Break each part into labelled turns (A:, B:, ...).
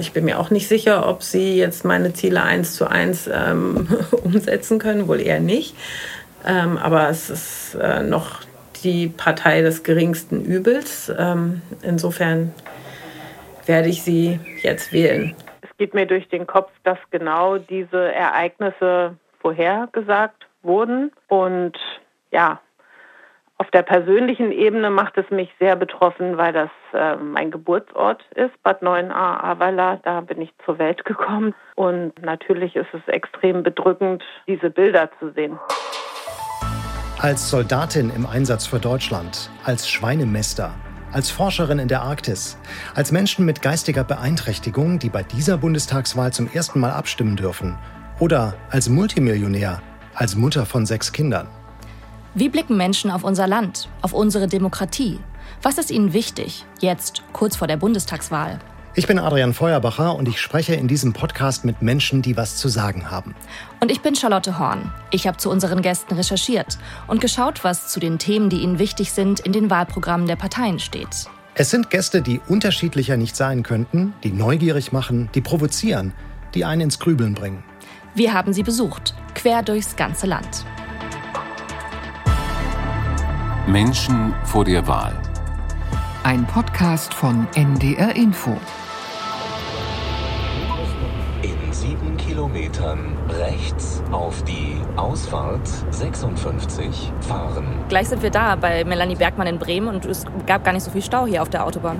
A: ich bin mir auch nicht sicher, ob sie jetzt meine Ziele eins zu eins ähm, umsetzen können, wohl eher nicht. Ähm, aber es ist äh, noch die Partei des geringsten Übels. Ähm, insofern werde ich sie jetzt wählen. Es geht mir durch den Kopf, dass genau diese Ereignisse vorhergesagt wurden. Und ja, auf der persönlichen Ebene macht es mich sehr betroffen, weil das äh, mein Geburtsort ist, Bad 9a Ahrweiler. Da bin ich zur Welt gekommen. Und natürlich ist es extrem bedrückend, diese Bilder zu sehen.
B: Als Soldatin im Einsatz für Deutschland, als Schweinemester, als Forscherin in der Arktis, als Menschen mit geistiger Beeinträchtigung, die bei dieser Bundestagswahl zum ersten Mal abstimmen dürfen, oder als Multimillionär, als Mutter von sechs Kindern.
C: Wie blicken Menschen auf unser Land, auf unsere Demokratie? Was ist ihnen wichtig, jetzt, kurz vor der Bundestagswahl?
B: Ich bin Adrian Feuerbacher und ich spreche in diesem Podcast mit Menschen, die was zu sagen haben.
C: Und ich bin Charlotte Horn. Ich habe zu unseren Gästen recherchiert und geschaut, was zu den Themen, die ihnen wichtig sind, in den Wahlprogrammen der Parteien steht.
B: Es sind Gäste, die unterschiedlicher nicht sein könnten, die neugierig machen, die provozieren, die einen ins Grübeln bringen.
C: Wir haben sie besucht, quer durchs ganze Land.
D: Menschen vor der Wahl.
E: Ein Podcast von NDR Info.
D: Kilometern rechts auf die Ausfahrt 56 fahren.
C: Gleich sind wir da bei Melanie Bergmann in Bremen und es gab gar nicht so viel Stau hier auf der Autobahn.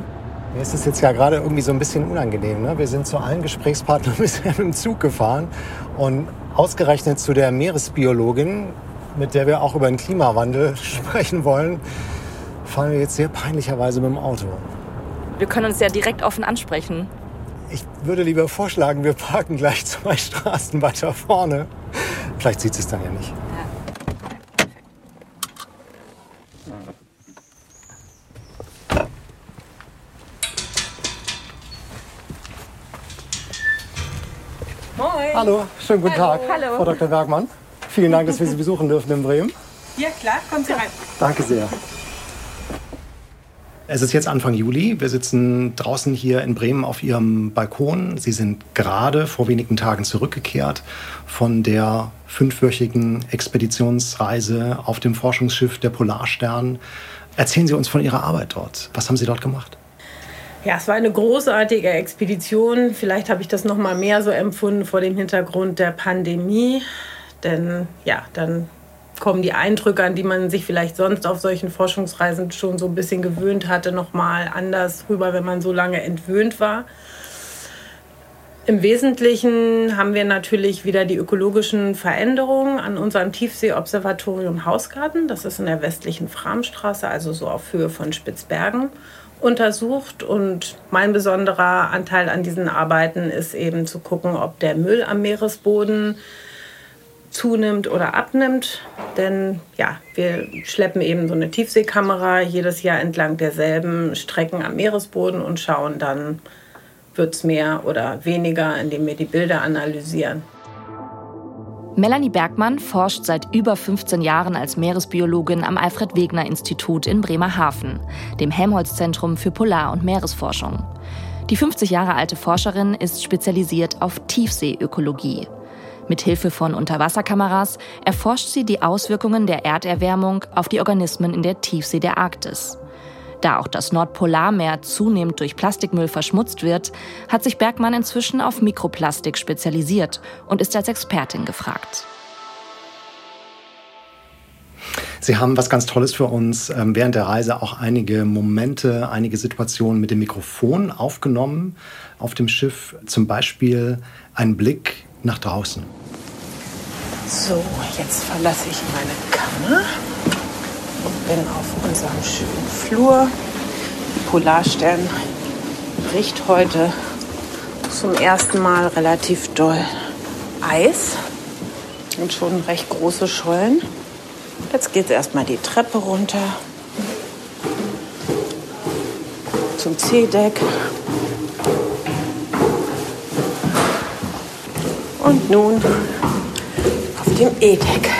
B: Mir ist es jetzt ja gerade irgendwie so ein bisschen unangenehm. Ne? Wir sind zu allen Gesprächspartnern bisher mit dem Zug gefahren und ausgerechnet zu der Meeresbiologin, mit der wir auch über den Klimawandel sprechen wollen, fahren wir jetzt sehr peinlicherweise mit dem Auto.
C: Wir können uns ja direkt offen ansprechen.
B: Ich würde lieber vorschlagen, wir parken gleich zwei Straßen weiter vorne. Vielleicht sieht es dann ja nicht.
A: Moin.
B: Hallo, schönen guten
A: Hallo.
B: Tag,
C: Hallo.
B: Frau Dr. Bergmann. Vielen Dank, dass wir Sie besuchen dürfen in Bremen.
A: Ja, klar, kommen Sie rein.
B: Danke sehr. Es ist jetzt Anfang Juli. Wir sitzen draußen hier in Bremen auf Ihrem Balkon. Sie sind gerade vor wenigen Tagen zurückgekehrt von der fünfwöchigen Expeditionsreise auf dem Forschungsschiff der Polarstern. Erzählen Sie uns von Ihrer Arbeit dort. Was haben Sie dort gemacht?
A: Ja, es war eine großartige Expedition. Vielleicht habe ich das noch mal mehr so empfunden vor dem Hintergrund der Pandemie, denn ja, dann kommen die Eindrücke, an die man sich vielleicht sonst auf solchen Forschungsreisen schon so ein bisschen gewöhnt hatte, noch mal anders rüber, wenn man so lange entwöhnt war. Im Wesentlichen haben wir natürlich wieder die ökologischen Veränderungen an unserem Tiefseeobservatorium Hausgarten. Das ist in der westlichen Framstraße, also so auf Höhe von Spitzbergen, untersucht. Und mein besonderer Anteil an diesen Arbeiten ist eben zu gucken, ob der Müll am Meeresboden zunimmt oder abnimmt. Denn ja, wir schleppen eben so eine Tiefseekamera jedes Jahr entlang derselben Strecken am Meeresboden und schauen dann, wird es mehr oder weniger, indem wir die Bilder analysieren.
C: Melanie Bergmann forscht seit über 15 Jahren als Meeresbiologin am Alfred-Wegener-Institut in Bremerhaven, dem Helmholtz-Zentrum für Polar- und Meeresforschung. Die 50 Jahre alte Forscherin ist spezialisiert auf Tiefseeökologie. Mit Hilfe von Unterwasserkameras erforscht sie die Auswirkungen der Erderwärmung auf die Organismen in der Tiefsee der Arktis. Da auch das Nordpolarmeer zunehmend durch Plastikmüll verschmutzt wird, hat sich Bergmann inzwischen auf Mikroplastik spezialisiert und ist als Expertin gefragt.
B: Sie haben was ganz Tolles für uns ähm, während der Reise auch einige Momente, einige Situationen mit dem Mikrofon aufgenommen auf dem Schiff. Zum Beispiel ein Blick nach draußen.
A: So, jetzt verlasse ich meine Kammer und bin auf unserem schönen Flur. Polarstern bricht heute zum ersten Mal relativ doll Eis und schon recht große Schollen. Jetzt geht es erstmal die Treppe runter zum C-Deck. Und nun dem E-Deck.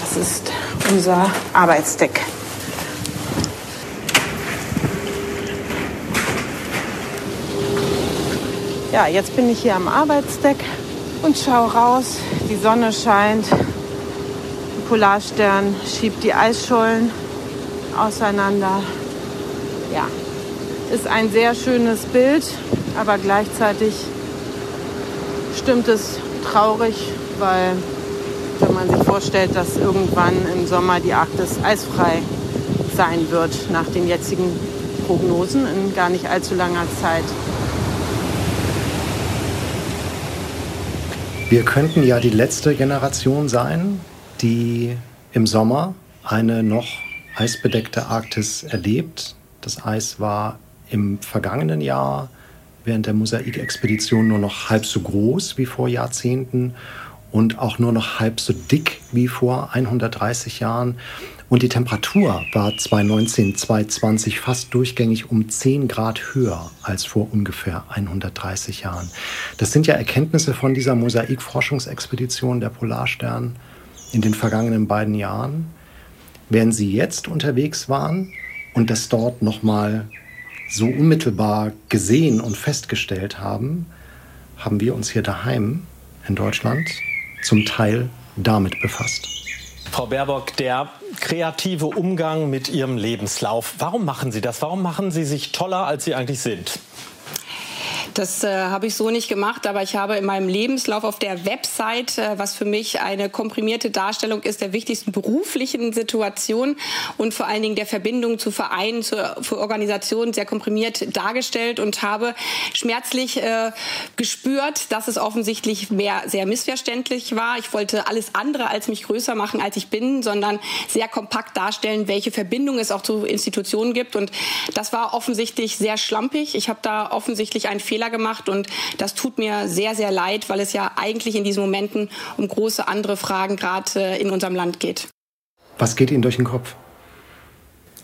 A: Das ist unser Arbeitsdeck. Ja, jetzt bin ich hier am Arbeitsdeck und schaue raus. Die Sonne scheint. Der Polarstern schiebt die Eisschollen auseinander. Ja, ist ein sehr schönes Bild, aber gleichzeitig stimmt es traurig, weil wenn man sich vorstellt, dass irgendwann im Sommer die Arktis eisfrei sein wird, nach den jetzigen Prognosen in gar nicht allzu langer Zeit.
B: Wir könnten ja die letzte Generation sein, die im Sommer eine noch eisbedeckte Arktis erlebt. Das Eis war im vergangenen Jahr während der Mosaikexpedition nur noch halb so groß wie vor Jahrzehnten und auch nur noch halb so dick wie vor 130 Jahren. Und die Temperatur war 2019, 2020 fast durchgängig um 10 Grad höher als vor ungefähr 130 Jahren. Das sind ja Erkenntnisse von dieser Mosaikforschungsexpedition der Polarstern in den vergangenen beiden Jahren. Während Sie jetzt unterwegs waren und das dort nochmal so unmittelbar gesehen und festgestellt haben, haben wir uns hier daheim in Deutschland zum Teil damit befasst.
F: Frau Baerbock, der kreative Umgang mit Ihrem Lebenslauf. Warum machen Sie das? Warum machen Sie sich toller, als Sie eigentlich sind?
G: Das äh, habe ich so nicht gemacht, aber ich habe in meinem Lebenslauf auf der Website, äh, was für mich eine komprimierte Darstellung ist der wichtigsten beruflichen Situation und vor allen Dingen der Verbindung zu Vereinen, zu, für Organisationen sehr komprimiert dargestellt und habe schmerzlich äh, gespürt, dass es offensichtlich mehr sehr missverständlich war. Ich wollte alles andere als mich größer machen, als ich bin, sondern sehr kompakt darstellen, welche Verbindung es auch zu Institutionen gibt. Und das war offensichtlich sehr schlampig. Ich habe da offensichtlich einen Fehler Fehler gemacht und das tut mir sehr, sehr leid, weil es ja eigentlich in diesen Momenten um große andere Fragen gerade äh, in unserem Land geht.
B: Was geht Ihnen durch den Kopf?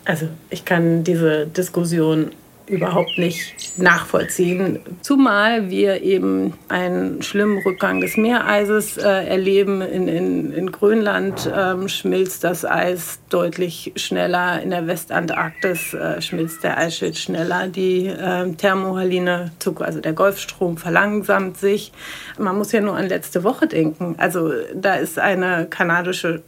A: Also ich kann diese Diskussion überhaupt nicht nachvollziehen. Zumal wir eben einen schlimmen Rückgang des Meereises äh, erleben. In, in, in Grönland ähm, schmilzt das Eis deutlich schneller. In der Westantarktis äh, schmilzt der Eisschild schneller. Die äh, Thermohaline, also der Golfstrom, verlangsamt sich. Man muss ja nur an letzte Woche denken. Also da ist eine kanadische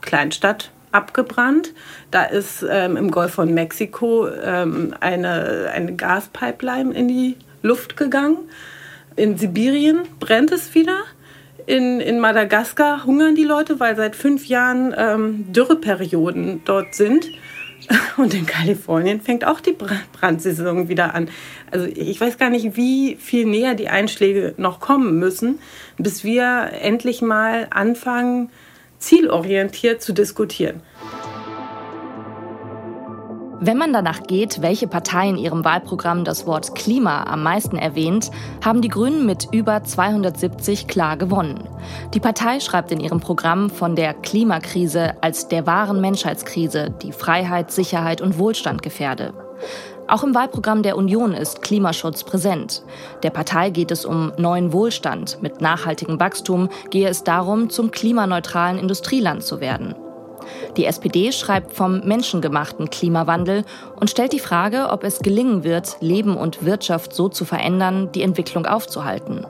A: Kleinstadt abgebrannt. Da ist ähm, im Golf von Mexiko ähm, eine, eine Gaspipeline in die Luft gegangen. In Sibirien brennt es wieder. In, in Madagaskar hungern die Leute, weil seit fünf Jahren ähm, Dürreperioden dort sind. Und in Kalifornien fängt auch die Brandsaison wieder an. Also ich weiß gar nicht, wie viel näher die Einschläge noch kommen müssen, bis wir endlich mal anfangen, zielorientiert zu diskutieren.
C: Wenn man danach geht, welche Partei in ihrem Wahlprogramm das Wort Klima am meisten erwähnt, haben die Grünen mit über 270 klar gewonnen. Die Partei schreibt in ihrem Programm von der Klimakrise als der wahren Menschheitskrise, die Freiheit, Sicherheit und Wohlstand gefährde. Auch im Wahlprogramm der Union ist Klimaschutz präsent. Der Partei geht es um neuen Wohlstand. Mit nachhaltigem Wachstum gehe es darum, zum klimaneutralen Industrieland zu werden. Die SPD schreibt vom menschengemachten Klimawandel und stellt die Frage, ob es gelingen wird, Leben und Wirtschaft so zu verändern, die Entwicklung aufzuhalten.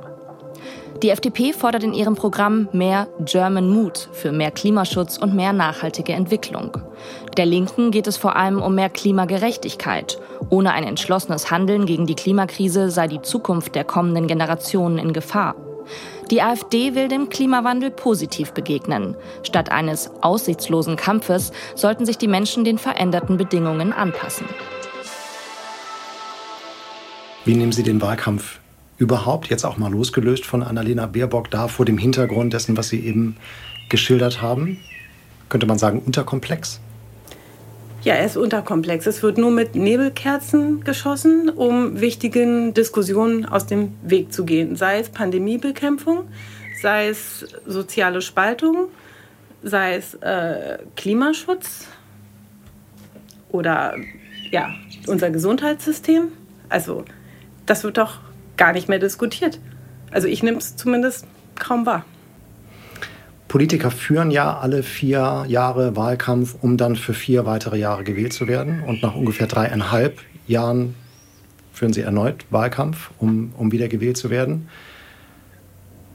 C: Die FDP fordert in ihrem Programm mehr German Mood für mehr Klimaschutz und mehr nachhaltige Entwicklung. Der Linken geht es vor allem um mehr Klimagerechtigkeit. Ohne ein entschlossenes Handeln gegen die Klimakrise sei die Zukunft der kommenden Generationen in Gefahr. Die AfD will dem Klimawandel positiv begegnen. Statt eines aussichtslosen Kampfes sollten sich die Menschen den veränderten Bedingungen anpassen.
B: Wie nehmen Sie den Wahlkampf überhaupt, jetzt auch mal losgelöst von Annalena Baerbock, da vor dem Hintergrund dessen, was Sie eben geschildert haben? Könnte man sagen, unterkomplex?
A: Ja, er ist unterkomplex. Es wird nur mit Nebelkerzen geschossen, um wichtigen Diskussionen aus dem Weg zu gehen. Sei es Pandemiebekämpfung, sei es soziale Spaltung, sei es äh, Klimaschutz oder ja, unser Gesundheitssystem. Also das wird doch gar nicht mehr diskutiert. Also ich nehme es zumindest kaum wahr.
B: Politiker führen ja alle vier Jahre Wahlkampf, um dann für vier weitere Jahre gewählt zu werden. Und nach ungefähr dreieinhalb Jahren führen Sie erneut Wahlkampf, um, um wieder gewählt zu werden.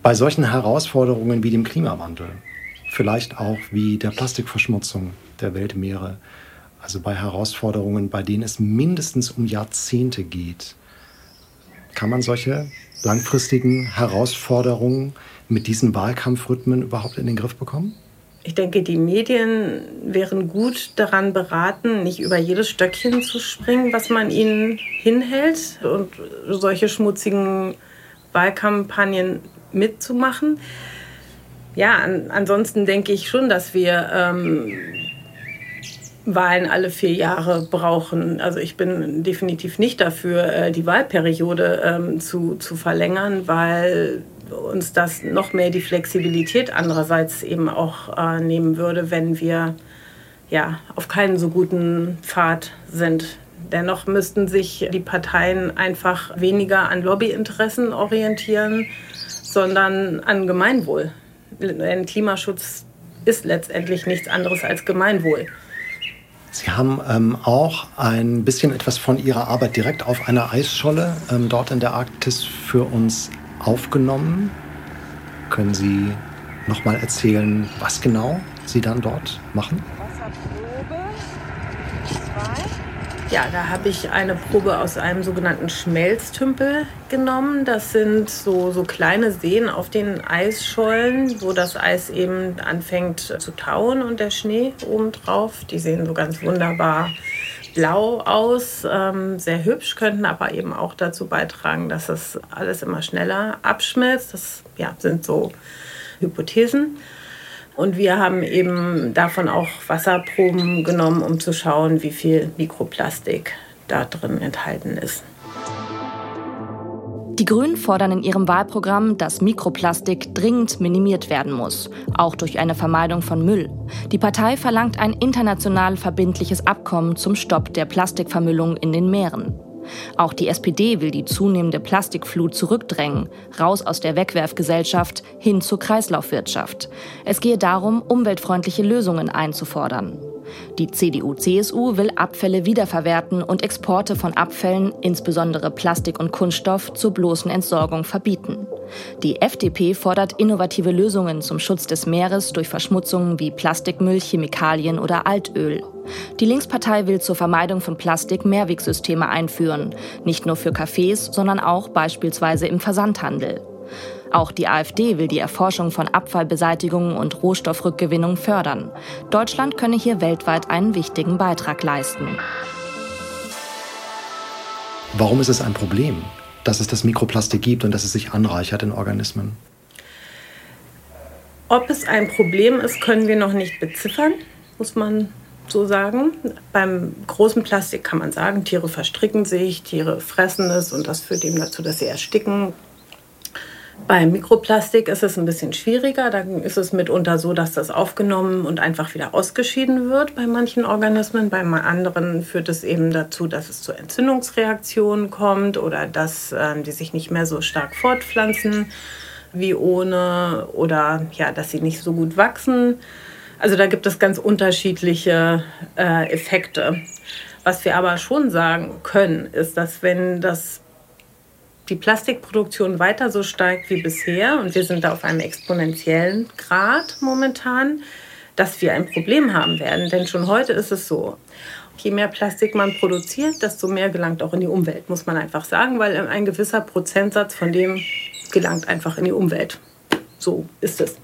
B: Bei solchen Herausforderungen wie dem Klimawandel, vielleicht auch wie der Plastikverschmutzung der Weltmeere, also bei Herausforderungen, bei denen es mindestens um Jahrzehnte geht, kann man solche langfristigen Herausforderungen mit diesen Wahlkampfrhythmen überhaupt in den Griff bekommen?
A: Ich denke, die Medien wären gut daran beraten, nicht über jedes Stöckchen zu springen, was man ihnen hinhält und solche schmutzigen Wahlkampagnen mitzumachen. Ja, an, ansonsten denke ich schon, dass wir ähm, Wahlen alle vier Jahre brauchen. Also ich bin definitiv nicht dafür, äh, die Wahlperiode ähm, zu, zu verlängern, weil uns das noch mehr die Flexibilität andererseits eben auch äh, nehmen würde, wenn wir ja auf keinen so guten Pfad sind. Dennoch müssten sich die Parteien einfach weniger an Lobbyinteressen orientieren, sondern an Gemeinwohl. Denn Klimaschutz ist letztendlich nichts anderes als Gemeinwohl.
B: Sie haben ähm, auch ein bisschen etwas von Ihrer Arbeit direkt auf einer Eisscholle ähm, dort in der Arktis für uns aufgenommen. Können Sie noch mal erzählen, was genau Sie dann dort machen?
A: Ja, da habe ich eine Probe aus einem sogenannten Schmelztümpel genommen. Das sind so, so kleine Seen auf den Eisschollen, wo das Eis eben anfängt zu tauen und der Schnee obendrauf. Die sehen so ganz wunderbar blau aus, ähm, sehr hübsch, könnten aber eben auch dazu beitragen, dass es alles immer schneller abschmilzt. Das ja, sind so Hypothesen. Und wir haben eben davon auch Wasserproben genommen, um zu schauen, wie viel Mikroplastik da drin enthalten ist.
C: Die Grünen fordern in ihrem Wahlprogramm, dass Mikroplastik dringend minimiert werden muss, auch durch eine Vermeidung von Müll. Die Partei verlangt ein international verbindliches Abkommen zum Stopp der Plastikvermüllung in den Meeren. Auch die SPD will die zunehmende Plastikflut zurückdrängen, raus aus der Wegwerfgesellschaft hin zur Kreislaufwirtschaft. Es gehe darum, umweltfreundliche Lösungen einzufordern. Die CDU-CSU will Abfälle wiederverwerten und Exporte von Abfällen, insbesondere Plastik und Kunststoff, zur bloßen Entsorgung verbieten. Die FDP fordert innovative Lösungen zum Schutz des Meeres durch Verschmutzungen wie Plastikmüll, Chemikalien oder Altöl. Die Linkspartei will zur Vermeidung von Plastik Mehrwegsysteme einführen, nicht nur für Cafés, sondern auch beispielsweise im Versandhandel. Auch die AfD will die Erforschung von Abfallbeseitigung und Rohstoffrückgewinnung fördern. Deutschland könne hier weltweit einen wichtigen Beitrag leisten.
B: Warum ist es ein Problem, dass es das Mikroplastik gibt und dass es sich anreichert in Organismen?
A: Ob es ein Problem ist, können wir noch nicht beziffern, muss man so sagen. Beim großen Plastik kann man sagen, Tiere verstricken sich, Tiere fressen es und das führt eben dazu, dass sie ersticken. Beim Mikroplastik ist es ein bisschen schwieriger. Da ist es mitunter so, dass das aufgenommen und einfach wieder ausgeschieden wird bei manchen Organismen. Bei anderen führt es eben dazu, dass es zu Entzündungsreaktionen kommt oder dass äh, die sich nicht mehr so stark fortpflanzen wie ohne oder ja, dass sie nicht so gut wachsen. Also da gibt es ganz unterschiedliche äh, Effekte. Was wir aber schon sagen können, ist, dass wenn das die Plastikproduktion weiter so steigt wie bisher, und wir sind da auf einem exponentiellen Grad momentan, dass wir ein Problem haben werden. Denn schon heute ist es so, je mehr Plastik man produziert, desto mehr gelangt auch in die Umwelt, muss man einfach sagen, weil ein gewisser Prozentsatz von dem gelangt einfach in die Umwelt. So ist es.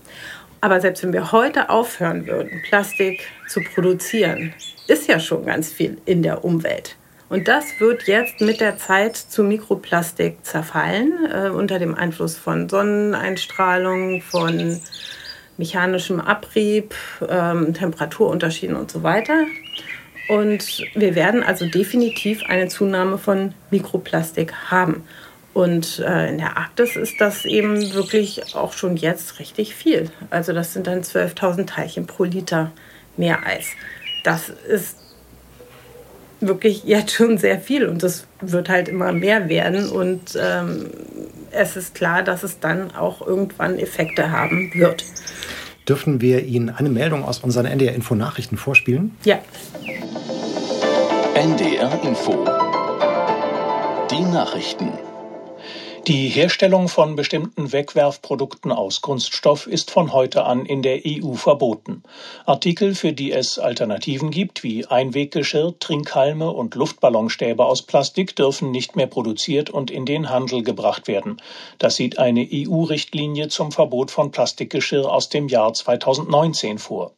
A: Aber selbst wenn wir heute aufhören würden, Plastik zu produzieren, ist ja schon ganz viel in der Umwelt. Und das wird jetzt mit der Zeit zu Mikroplastik zerfallen, äh, unter dem Einfluss von Sonneneinstrahlung, von mechanischem Abrieb, ähm, Temperaturunterschieden und so weiter. Und wir werden also definitiv eine Zunahme von Mikroplastik haben. Und äh, in der Arktis ist das eben wirklich auch schon jetzt richtig viel. Also das sind dann 12.000 Teilchen pro Liter Meereis. Das ist wirklich jetzt schon sehr viel und das wird halt immer mehr werden und ähm, es ist klar, dass es dann auch irgendwann Effekte haben wird.
B: Dürfen wir Ihnen eine Meldung aus unseren NDR Info Nachrichten vorspielen?
A: Ja.
D: NDR Info
H: Die Nachrichten.
I: Die Herstellung von bestimmten Wegwerfprodukten aus Kunststoff ist von heute an in der EU verboten. Artikel, für die es Alternativen gibt, wie Einweggeschirr, Trinkhalme und Luftballonstäbe aus Plastik, dürfen nicht mehr produziert und in den Handel gebracht werden. Das sieht eine EU-Richtlinie zum Verbot von Plastikgeschirr aus dem Jahr 2019 vor.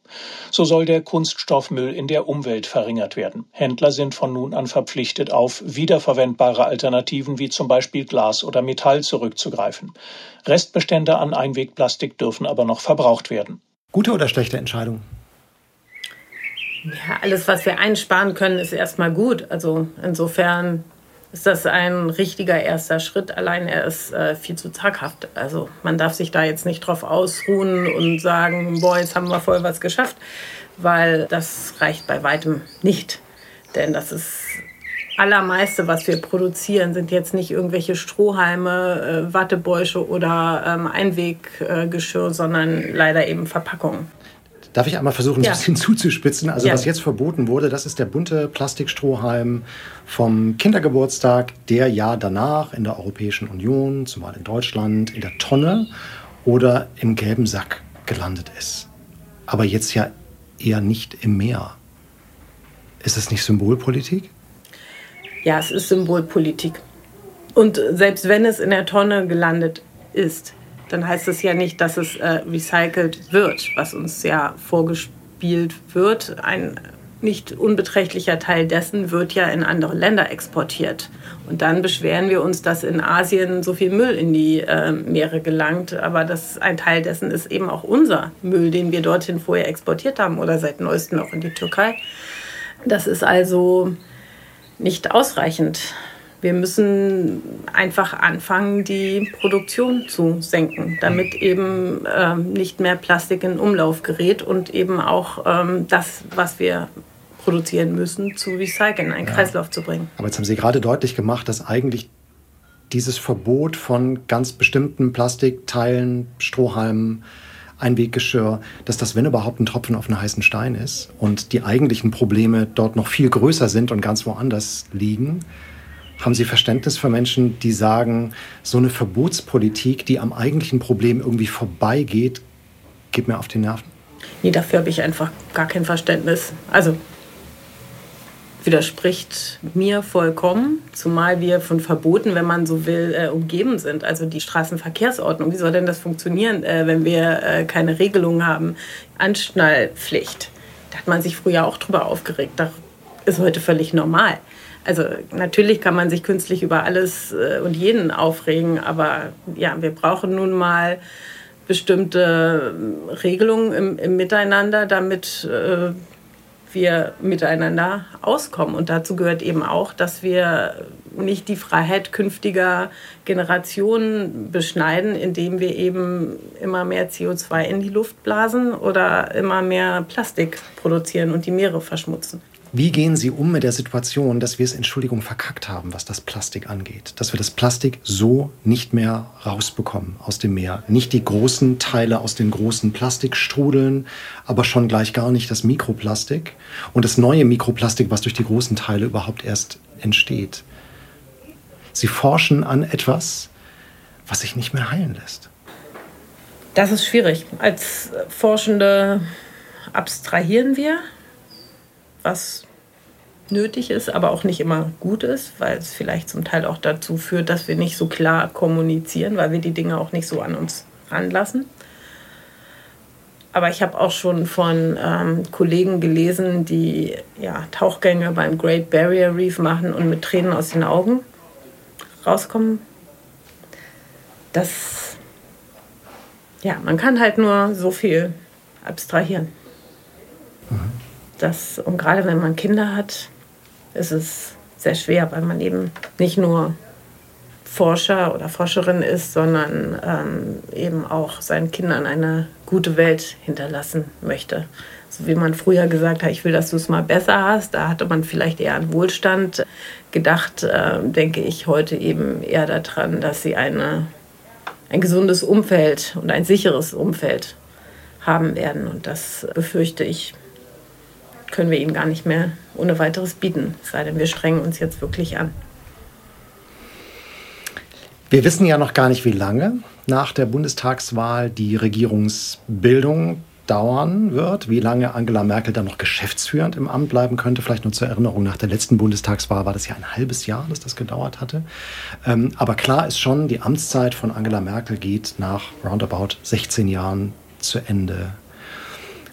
I: So soll der Kunststoffmüll in der Umwelt verringert werden. Händler sind von nun an verpflichtet, auf wiederverwendbare Alternativen wie zum Beispiel Glas oder Metall Metall zurückzugreifen. Restbestände an Einwegplastik dürfen aber noch verbraucht werden.
B: Gute oder schlechte Entscheidung?
A: Ja, alles, was wir einsparen können, ist erstmal gut. Also insofern ist das ein richtiger erster Schritt. Allein er ist äh, viel zu zaghaft. Also man darf sich da jetzt nicht drauf ausruhen und sagen, boah, jetzt haben wir voll was geschafft, weil das reicht bei weitem nicht. Denn das ist allermeiste, was wir produzieren, sind jetzt nicht irgendwelche Strohhalme, äh, Wattebäusche oder ähm, Einweggeschirr, sondern leider eben Verpackungen.
B: Darf ich einmal versuchen, ja. ein bisschen zuzuspitzen? Also ja. was jetzt verboten wurde, das ist der bunte Plastikstrohhalm vom Kindergeburtstag, der ja danach in der Europäischen Union, zumal in Deutschland, in der Tonne oder im gelben Sack gelandet ist. Aber jetzt ja eher nicht im Meer. Ist das nicht Symbolpolitik?
A: Ja, es ist Symbolpolitik. Und selbst wenn es in der Tonne gelandet ist, dann heißt es ja nicht, dass es äh, recycelt wird, was uns ja vorgespielt wird. Ein nicht unbeträchtlicher Teil dessen wird ja in andere Länder exportiert. Und dann beschweren wir uns, dass in Asien so viel Müll in die äh, Meere gelangt. Aber das, ein Teil dessen ist eben auch unser Müll, den wir dorthin vorher exportiert haben oder seit neuestem auch in die Türkei. Das ist also nicht ausreichend. Wir müssen einfach anfangen, die Produktion zu senken, damit eben ähm, nicht mehr Plastik in Umlauf gerät und eben auch ähm, das, was wir produzieren müssen, zu recyceln, einen ja. Kreislauf zu bringen.
B: Aber jetzt haben Sie gerade deutlich gemacht, dass eigentlich dieses Verbot von ganz bestimmten Plastikteilen, Strohhalmen, Einweggeschirr, dass das, wenn überhaupt, ein Tropfen auf einen heißen Stein ist und die eigentlichen Probleme dort noch viel größer sind und ganz woanders liegen. Haben Sie Verständnis für Menschen, die sagen, so eine Verbotspolitik, die am eigentlichen Problem irgendwie vorbeigeht, geht mir auf die Nerven?
A: Nee, dafür habe ich einfach gar kein Verständnis. Also widerspricht mir vollkommen, zumal wir von Verboten, wenn man so will, äh, umgeben sind. Also die Straßenverkehrsordnung, wie soll denn das funktionieren, äh, wenn wir äh, keine Regelung haben? Anschnallpflicht, da hat man sich früher auch drüber aufgeregt. Das ist heute völlig normal. Also natürlich kann man sich künstlich über alles und jeden aufregen, aber ja, wir brauchen nun mal bestimmte Regelungen im, im Miteinander, damit wir miteinander auskommen. Und dazu gehört eben auch, dass wir nicht die Freiheit künftiger Generationen beschneiden, indem wir eben immer mehr CO2 in die Luft blasen oder immer mehr Plastik produzieren und die Meere verschmutzen.
B: Wie gehen Sie um mit der Situation, dass wir es, Entschuldigung, verkackt haben, was das Plastik angeht? Dass wir das Plastik so nicht mehr rausbekommen aus dem Meer. Nicht die großen Teile aus den großen Plastikstrudeln, aber schon gleich gar nicht das Mikroplastik und das neue Mikroplastik, was durch die großen Teile überhaupt erst entsteht. Sie forschen an etwas, was sich nicht mehr heilen lässt.
A: Das ist schwierig. Als Forschende abstrahieren wir, was nötig ist, aber auch nicht immer gut ist, weil es vielleicht zum Teil auch dazu führt, dass wir nicht so klar kommunizieren, weil wir die Dinge auch nicht so an uns ranlassen. Aber ich habe auch schon von ähm, Kollegen gelesen, die ja, Tauchgänge beim Great Barrier Reef machen und mit Tränen aus den Augen rauskommen. Das, ja, man kann halt nur so viel abstrahieren. Mhm. Das, und gerade wenn man Kinder hat, ist es sehr schwer, weil man eben nicht nur Forscher oder Forscherin ist, sondern ähm, eben auch seinen Kindern eine gute Welt hinterlassen möchte. So wie man früher gesagt hat, ich will, dass du es mal besser hast, da hatte man vielleicht eher an Wohlstand gedacht, äh, denke ich heute eben eher daran, dass sie eine, ein gesundes Umfeld und ein sicheres Umfeld haben werden. Und das befürchte ich können wir ihnen gar nicht mehr ohne weiteres bieten, es sei denn, wir strengen uns jetzt wirklich an.
B: Wir wissen ja noch gar nicht, wie lange nach der Bundestagswahl die Regierungsbildung dauern wird, wie lange Angela Merkel dann noch geschäftsführend im Amt bleiben könnte. Vielleicht nur zur Erinnerung, nach der letzten Bundestagswahl war das ja ein halbes Jahr, dass das gedauert hatte. Ähm, aber klar ist schon, die Amtszeit von Angela Merkel geht nach roundabout 16 Jahren zu Ende.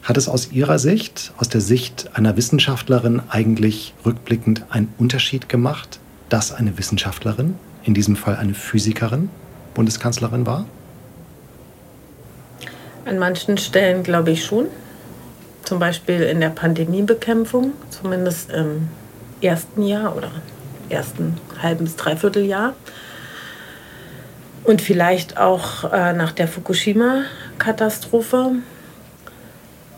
B: Hat es aus Ihrer Sicht, aus der Sicht einer Wissenschaftlerin eigentlich rückblickend einen Unterschied gemacht, dass eine Wissenschaftlerin, in diesem Fall eine Physikerin, Bundeskanzlerin war?
A: An manchen Stellen glaube ich schon. Zum Beispiel in der Pandemiebekämpfung, zumindest im ersten Jahr oder ersten halben bis dreiviertel Jahr. Und vielleicht auch äh, nach der Fukushima-Katastrophe.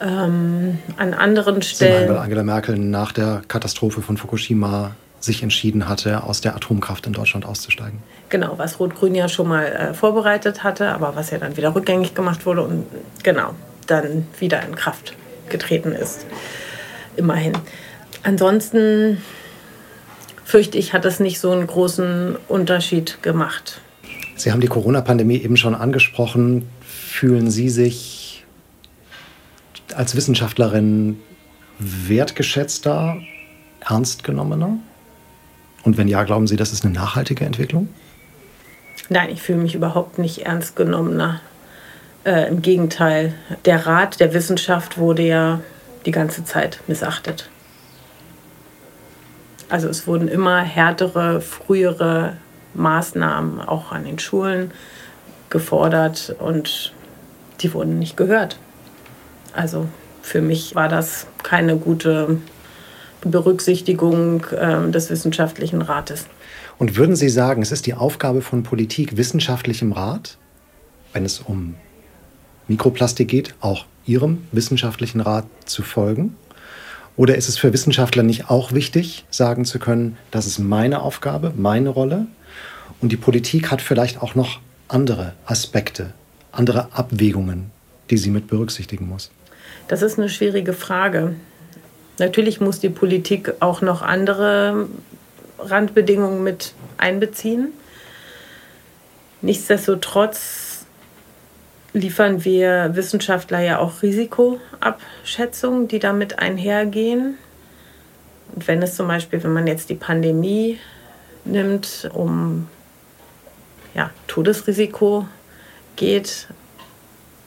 A: Ähm, an anderen Stellen.
B: Weil Angela Merkel nach der Katastrophe von Fukushima sich entschieden hatte, aus der Atomkraft in Deutschland auszusteigen.
A: Genau, was Rot-Grün ja schon mal äh, vorbereitet hatte, aber was ja dann wieder rückgängig gemacht wurde und genau, dann wieder in Kraft getreten ist. Immerhin. Ansonsten fürchte ich, hat es nicht so einen großen Unterschied gemacht.
B: Sie haben die Corona-Pandemie eben schon angesprochen. Fühlen Sie sich als Wissenschaftlerin wertgeschätzter, ernst genommener? Und wenn ja, glauben Sie, das ist eine nachhaltige Entwicklung?
A: Nein, ich fühle mich überhaupt nicht ernst genommener. Äh, Im Gegenteil, der Rat der Wissenschaft wurde ja die ganze Zeit missachtet. Also es wurden immer härtere, frühere Maßnahmen auch an den Schulen gefordert und die wurden nicht gehört. Also für mich war das keine gute Berücksichtigung äh, des wissenschaftlichen Rates.
B: Und würden Sie sagen, es ist die Aufgabe von Politik, wissenschaftlichem Rat, wenn es um Mikroplastik geht, auch Ihrem wissenschaftlichen Rat zu folgen? Oder ist es für Wissenschaftler nicht auch wichtig, sagen zu können, das ist meine Aufgabe, meine Rolle? Und die Politik hat vielleicht auch noch andere Aspekte, andere Abwägungen, die sie mit berücksichtigen muss?
A: Das ist eine schwierige Frage. Natürlich muss die Politik auch noch andere Randbedingungen mit einbeziehen. Nichtsdestotrotz liefern wir Wissenschaftler ja auch Risikoabschätzungen, die damit einhergehen. Und wenn es zum Beispiel, wenn man jetzt die Pandemie nimmt, um ja, Todesrisiko geht,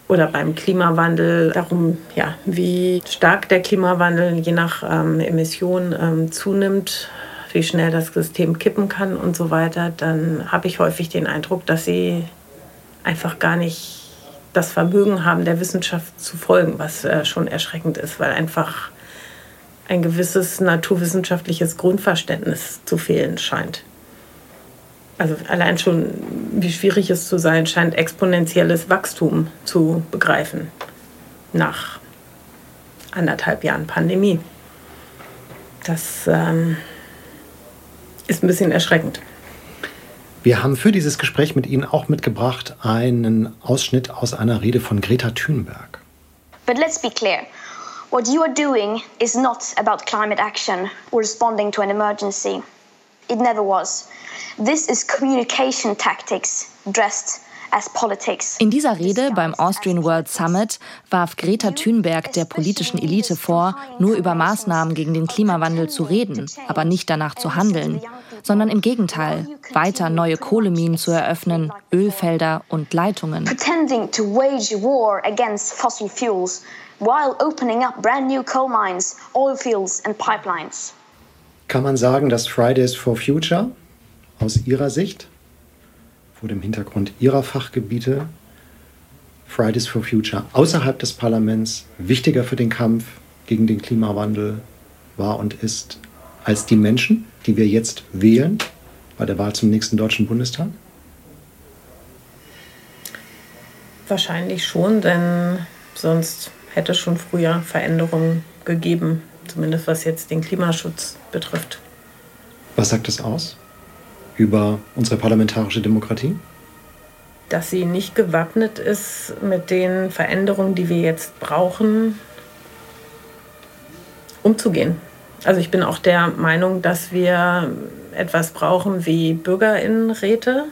A: oder beim Klimawandel darum, ja, wie stark der Klimawandel je nach ähm, Emission ähm, zunimmt, wie schnell das System kippen kann und so weiter, dann habe ich häufig den Eindruck, dass sie einfach gar nicht das Vermögen haben, der Wissenschaft zu folgen, was äh, schon erschreckend ist, weil einfach ein gewisses naturwissenschaftliches Grundverständnis zu fehlen scheint also allein schon, wie schwierig es zu sein scheint, exponentielles Wachstum zu begreifen nach anderthalb Jahren Pandemie. Das ähm, ist ein bisschen erschreckend.
B: Wir haben für dieses Gespräch mit Ihnen auch mitgebracht einen Ausschnitt aus einer Rede von Greta Thunberg.
H: But let's be clear. What you are doing is not about climate action or responding to an emergency. It never was. This is communication tactics dressed
C: in dieser Rede beim Austrian World Summit warf Greta Thunberg der politischen Elite vor, nur über Maßnahmen gegen den Klimawandel zu reden, aber nicht danach zu handeln, sondern im Gegenteil, weiter neue Kohleminen zu eröffnen, Ölfelder und Leitungen. Pretending to wage war against fossil fuels while opening up brand new coal mines, oil fields and pipelines.
B: Kann man sagen, dass Fridays for Future aus Ihrer Sicht, vor dem Hintergrund Ihrer Fachgebiete, Fridays for Future außerhalb des Parlaments wichtiger für den Kampf gegen den Klimawandel war und ist als die Menschen, die wir jetzt wählen bei der Wahl zum nächsten Deutschen Bundestag?
A: Wahrscheinlich schon, denn sonst hätte es schon früher Veränderungen gegeben, zumindest was jetzt den Klimaschutz betrifft.
B: Was sagt das aus? über unsere parlamentarische Demokratie?
A: Dass sie nicht gewappnet ist mit den Veränderungen, die wir jetzt brauchen, umzugehen. Also ich bin auch der Meinung, dass wir etwas brauchen wie Bürgerinnenräte,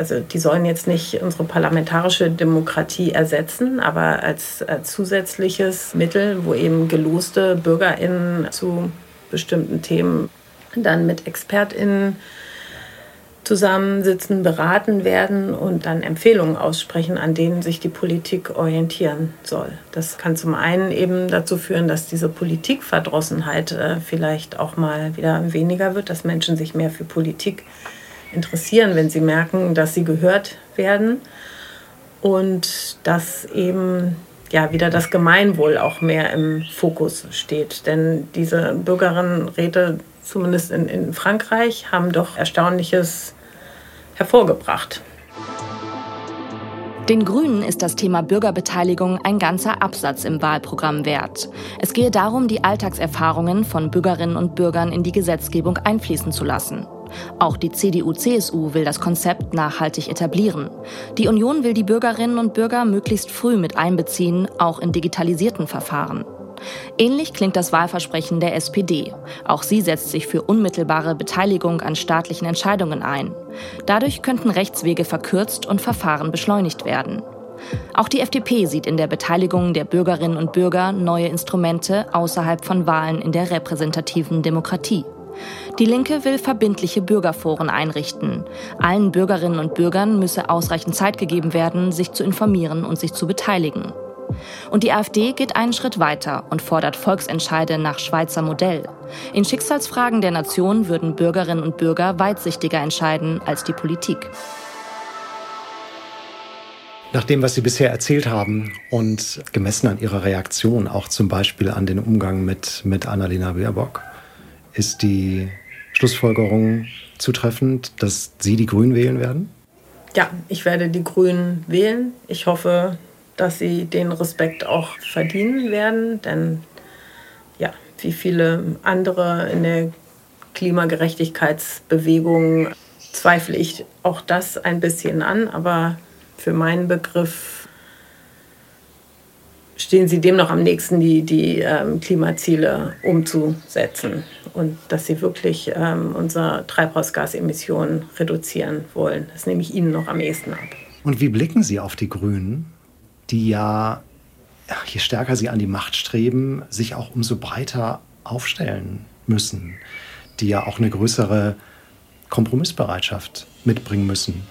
A: Also die sollen jetzt nicht unsere parlamentarische Demokratie ersetzen, aber als, als zusätzliches Mittel, wo eben geloste Bürgerinnen zu bestimmten Themen dann mit Expertinnen zusammensitzen, beraten werden und dann Empfehlungen aussprechen, an denen sich die Politik orientieren soll. Das kann zum einen eben dazu führen, dass diese Politikverdrossenheit äh, vielleicht auch mal wieder weniger wird, dass Menschen sich mehr für Politik interessieren, wenn sie merken, dass sie gehört werden und dass eben ja wieder das Gemeinwohl auch mehr im Fokus steht. Denn diese Bürgerinnenräte zumindest in, in Frankreich, haben doch Erstaunliches hervorgebracht.
C: Den Grünen ist das Thema Bürgerbeteiligung ein ganzer Absatz im Wahlprogramm wert. Es gehe darum, die Alltagserfahrungen von Bürgerinnen und Bürgern in die Gesetzgebung einfließen zu lassen. Auch die CDU-CSU will das Konzept nachhaltig etablieren. Die Union will die Bürgerinnen und Bürger möglichst früh mit einbeziehen, auch in digitalisierten Verfahren. Ähnlich klingt das Wahlversprechen der SPD. Auch sie setzt sich für unmittelbare Beteiligung an staatlichen Entscheidungen ein. Dadurch könnten Rechtswege verkürzt und Verfahren beschleunigt werden. Auch die FDP sieht in der Beteiligung der Bürgerinnen und Bürger neue Instrumente außerhalb von Wahlen in der repräsentativen Demokratie. Die Linke will verbindliche Bürgerforen einrichten. Allen Bürgerinnen und Bürgern müsse ausreichend Zeit gegeben werden, sich zu informieren und sich zu beteiligen. Und die AfD geht einen Schritt weiter und fordert Volksentscheide nach Schweizer Modell. In Schicksalsfragen der Nation würden Bürgerinnen und Bürger weitsichtiger entscheiden als die Politik.
B: Nach dem, was Sie bisher erzählt haben und gemessen an Ihrer Reaktion, auch zum Beispiel an den Umgang mit, mit Annalena Baerbock, ist die Schlussfolgerung zutreffend, dass Sie die Grünen wählen werden?
A: Ja, ich werde die Grünen wählen. Ich hoffe, dass sie den Respekt auch verdienen werden. Denn ja, wie viele andere in der Klimagerechtigkeitsbewegung zweifle ich auch das ein bisschen an. Aber für meinen Begriff stehen sie dem noch am nächsten, die, die ähm, Klimaziele umzusetzen und dass sie wirklich ähm, unsere Treibhausgasemissionen reduzieren wollen. Das nehme ich Ihnen noch am ehesten ab.
B: Und wie blicken Sie auf die Grünen? die ja, je stärker sie an die Macht streben, sich auch umso breiter aufstellen müssen, die ja auch eine größere Kompromissbereitschaft mitbringen müssen.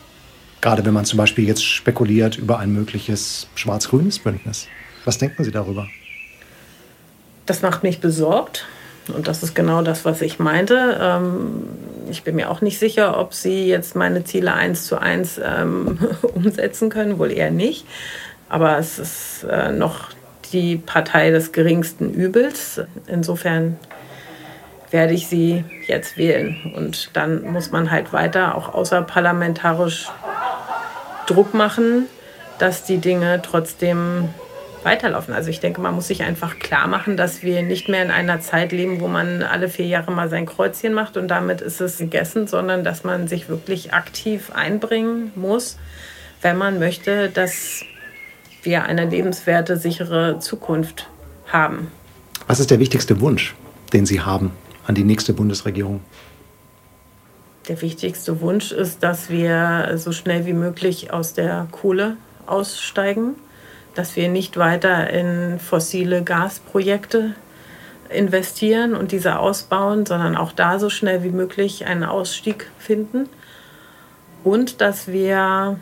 B: Gerade wenn man zum Beispiel jetzt spekuliert über ein mögliches schwarz-grünes Bündnis. Was denken Sie darüber?
A: Das macht mich besorgt. Und das ist genau das, was ich meinte. Ähm, ich bin mir auch nicht sicher, ob Sie jetzt meine Ziele eins zu eins ähm, umsetzen können. Wohl eher nicht. Aber es ist äh, noch die Partei des geringsten Übels. Insofern werde ich sie jetzt wählen. Und dann muss man halt weiter auch außerparlamentarisch Druck machen, dass die Dinge trotzdem weiterlaufen. Also ich denke, man muss sich einfach klar machen, dass wir nicht mehr in einer Zeit leben, wo man alle vier Jahre mal sein Kreuzchen macht und damit ist es gegessen, sondern dass man sich wirklich aktiv einbringen muss, wenn man möchte, dass wir eine lebenswerte, sichere Zukunft haben.
B: Was ist der wichtigste Wunsch, den Sie haben an die nächste Bundesregierung?
A: Der wichtigste Wunsch ist, dass wir so schnell wie möglich aus der Kohle aussteigen, dass wir nicht weiter in fossile Gasprojekte investieren und diese ausbauen, sondern auch da so schnell wie möglich einen Ausstieg finden und dass wir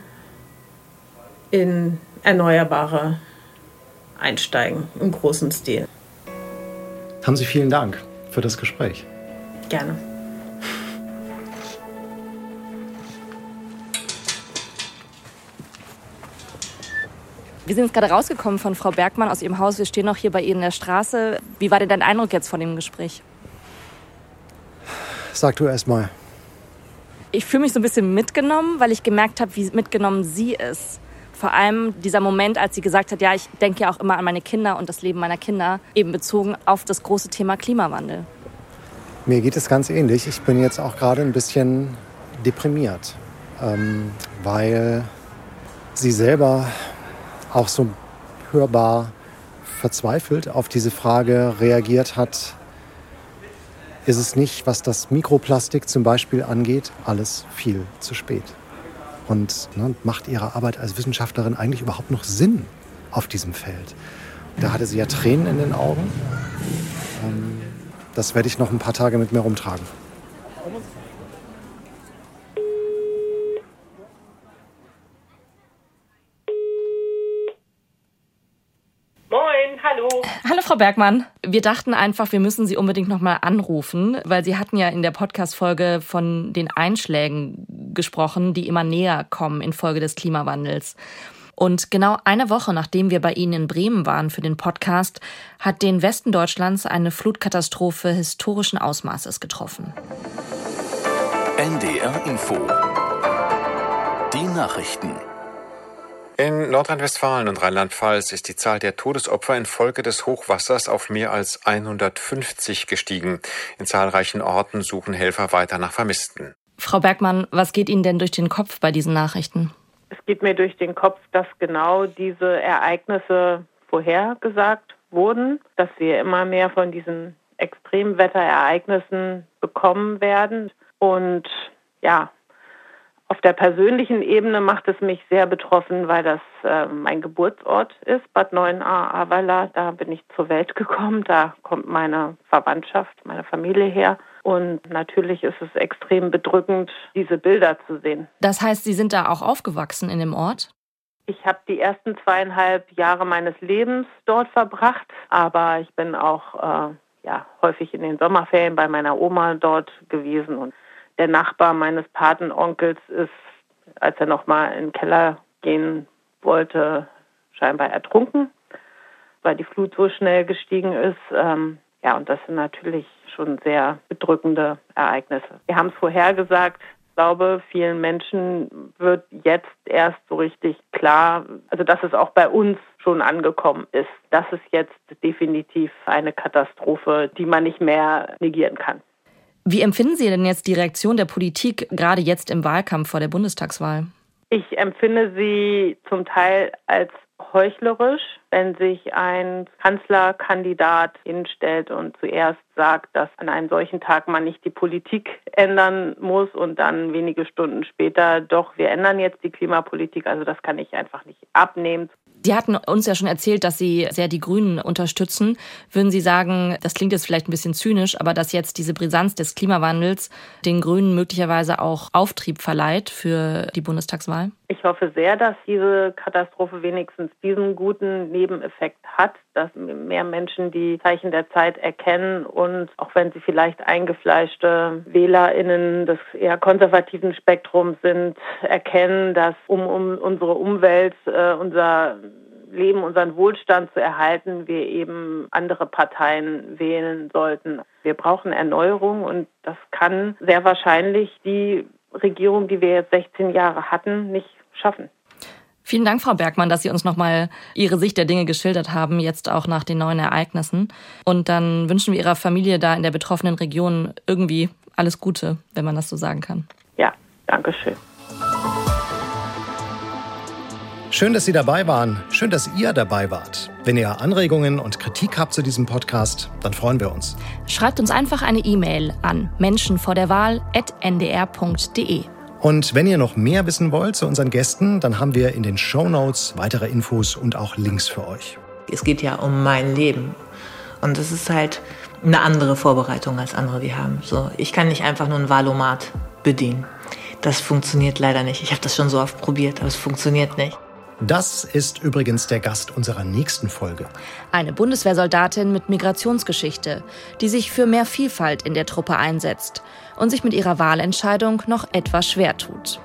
A: in Erneuerbare einsteigen im großen Stil.
B: Haben Sie vielen Dank für das Gespräch.
A: Gerne.
C: Wir sind jetzt gerade rausgekommen von Frau Bergmann aus ihrem Haus. Wir stehen noch hier bei ihr in der Straße. Wie war denn dein Eindruck jetzt von dem Gespräch?
B: Sag du erst mal.
C: Ich fühle mich so ein bisschen mitgenommen, weil ich gemerkt habe, wie mitgenommen sie ist vor allem dieser Moment, als sie gesagt hat, ja, ich denke ja auch immer an meine Kinder und das Leben meiner Kinder, eben bezogen auf das große Thema Klimawandel.
B: Mir geht es ganz ähnlich. Ich bin jetzt auch gerade ein bisschen deprimiert, ähm, weil sie selber auch so hörbar verzweifelt auf diese Frage reagiert hat, ist es nicht, was das Mikroplastik zum Beispiel angeht, alles viel zu spät. Und ne, macht ihre Arbeit als Wissenschaftlerin eigentlich überhaupt noch Sinn auf diesem Feld? Da hatte sie ja Tränen in den Augen. Ähm, das werde ich noch ein paar Tage mit mir rumtragen.
A: Hallo.
C: Hallo Frau Bergmann. Wir dachten einfach, wir müssen Sie unbedingt nochmal anrufen, weil Sie hatten ja in der Podcast-Folge von den Einschlägen gesprochen, die immer näher kommen infolge des Klimawandels. Und genau eine Woche nachdem wir bei Ihnen in Bremen waren für den Podcast, hat den Westen Deutschlands eine Flutkatastrophe historischen Ausmaßes getroffen.
D: NDR Info. Die Nachrichten.
J: In Nordrhein-Westfalen und Rheinland-Pfalz ist die Zahl der Todesopfer infolge des Hochwassers auf mehr als 150 gestiegen. In zahlreichen Orten suchen Helfer weiter nach Vermissten.
C: Frau Bergmann, was geht Ihnen denn durch den Kopf bei diesen Nachrichten?
A: Es geht mir durch den Kopf, dass genau diese Ereignisse vorhergesagt wurden, dass wir immer mehr von diesen Extremwetterereignissen bekommen werden. Und ja, auf der persönlichen Ebene macht es mich sehr betroffen, weil das äh, mein Geburtsort ist, Bad 9a Ahrweiler. Da bin ich zur Welt gekommen. Da kommt meine Verwandtschaft, meine Familie her. Und natürlich ist es extrem bedrückend, diese Bilder zu sehen.
C: Das heißt, Sie sind da auch aufgewachsen in dem Ort?
A: Ich habe die ersten zweieinhalb Jahre meines Lebens dort verbracht, aber ich bin auch äh, ja, häufig in den Sommerferien bei meiner Oma dort gewesen und der Nachbar meines Patenonkels ist, als er noch mal in den Keller gehen wollte, scheinbar ertrunken, weil die Flut so schnell gestiegen ist. Ähm, ja, und das sind natürlich schon sehr bedrückende Ereignisse. Wir haben es vorher gesagt, ich glaube, vielen Menschen wird jetzt erst so richtig klar, also dass es auch bei uns schon angekommen ist. Das ist jetzt definitiv eine Katastrophe, die man nicht mehr negieren kann.
C: Wie empfinden Sie denn jetzt die Reaktion der Politik, gerade jetzt im Wahlkampf vor der Bundestagswahl?
A: Ich empfinde sie zum Teil als heuchlerisch, wenn sich ein Kanzlerkandidat hinstellt und zuerst sagt, dass an einem solchen Tag man nicht die Politik ändern muss und dann wenige Stunden später doch, wir ändern jetzt die Klimapolitik. Also das kann ich einfach nicht abnehmen.
C: Sie hatten uns ja schon erzählt, dass Sie sehr die Grünen unterstützen. Würden Sie sagen, das klingt jetzt vielleicht ein bisschen zynisch, aber dass jetzt diese Brisanz des Klimawandels den Grünen möglicherweise auch Auftrieb verleiht für die Bundestagswahl?
A: Ich hoffe sehr, dass diese Katastrophe wenigstens diesen guten Nebeneffekt hat, dass mehr Menschen die Zeichen der Zeit erkennen und auch wenn sie vielleicht eingefleischte WählerInnen des eher konservativen Spektrums sind, erkennen, dass um, um unsere Umwelt, äh, unser Leben, unseren Wohlstand zu erhalten, wir eben andere Parteien wählen sollten. Wir brauchen Erneuerung und das kann sehr wahrscheinlich die Regierung, die wir jetzt 16 Jahre hatten, nicht schaffen.
C: Vielen Dank, Frau Bergmann, dass Sie uns nochmal Ihre Sicht der Dinge geschildert haben, jetzt auch nach den neuen Ereignissen. Und dann wünschen wir Ihrer Familie da in der betroffenen Region irgendwie alles Gute, wenn man das so sagen kann.
A: Ja, danke schön.
B: Schön, dass Sie dabei waren. Schön, dass ihr dabei wart. Wenn ihr Anregungen und Kritik habt zu diesem Podcast, dann freuen wir uns.
C: Schreibt uns einfach eine E-Mail an menschenvorderwahl.ndr.de.
B: Und wenn ihr noch mehr wissen wollt zu unseren Gästen, dann haben wir in den Show Notes weitere Infos und auch Links für euch.
K: Es geht ja um mein Leben. Und das ist halt eine andere Vorbereitung als andere die haben. So, ich kann nicht einfach nur ein Valomat bedienen. Das funktioniert leider nicht. Ich habe das schon so oft probiert, aber es funktioniert nicht.
B: Das ist übrigens der Gast unserer nächsten Folge.
C: Eine Bundeswehrsoldatin mit Migrationsgeschichte, die sich für mehr Vielfalt in der Truppe einsetzt und sich mit ihrer Wahlentscheidung noch etwas schwer tut.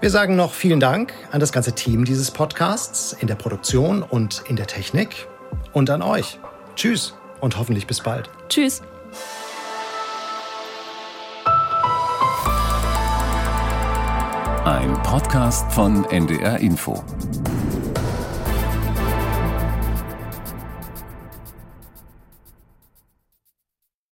B: Wir sagen noch vielen Dank an das ganze Team dieses Podcasts in der Produktion und in der Technik und an euch. Tschüss und hoffentlich bis bald.
C: Tschüss.
D: Ein Podcast von NDR Info.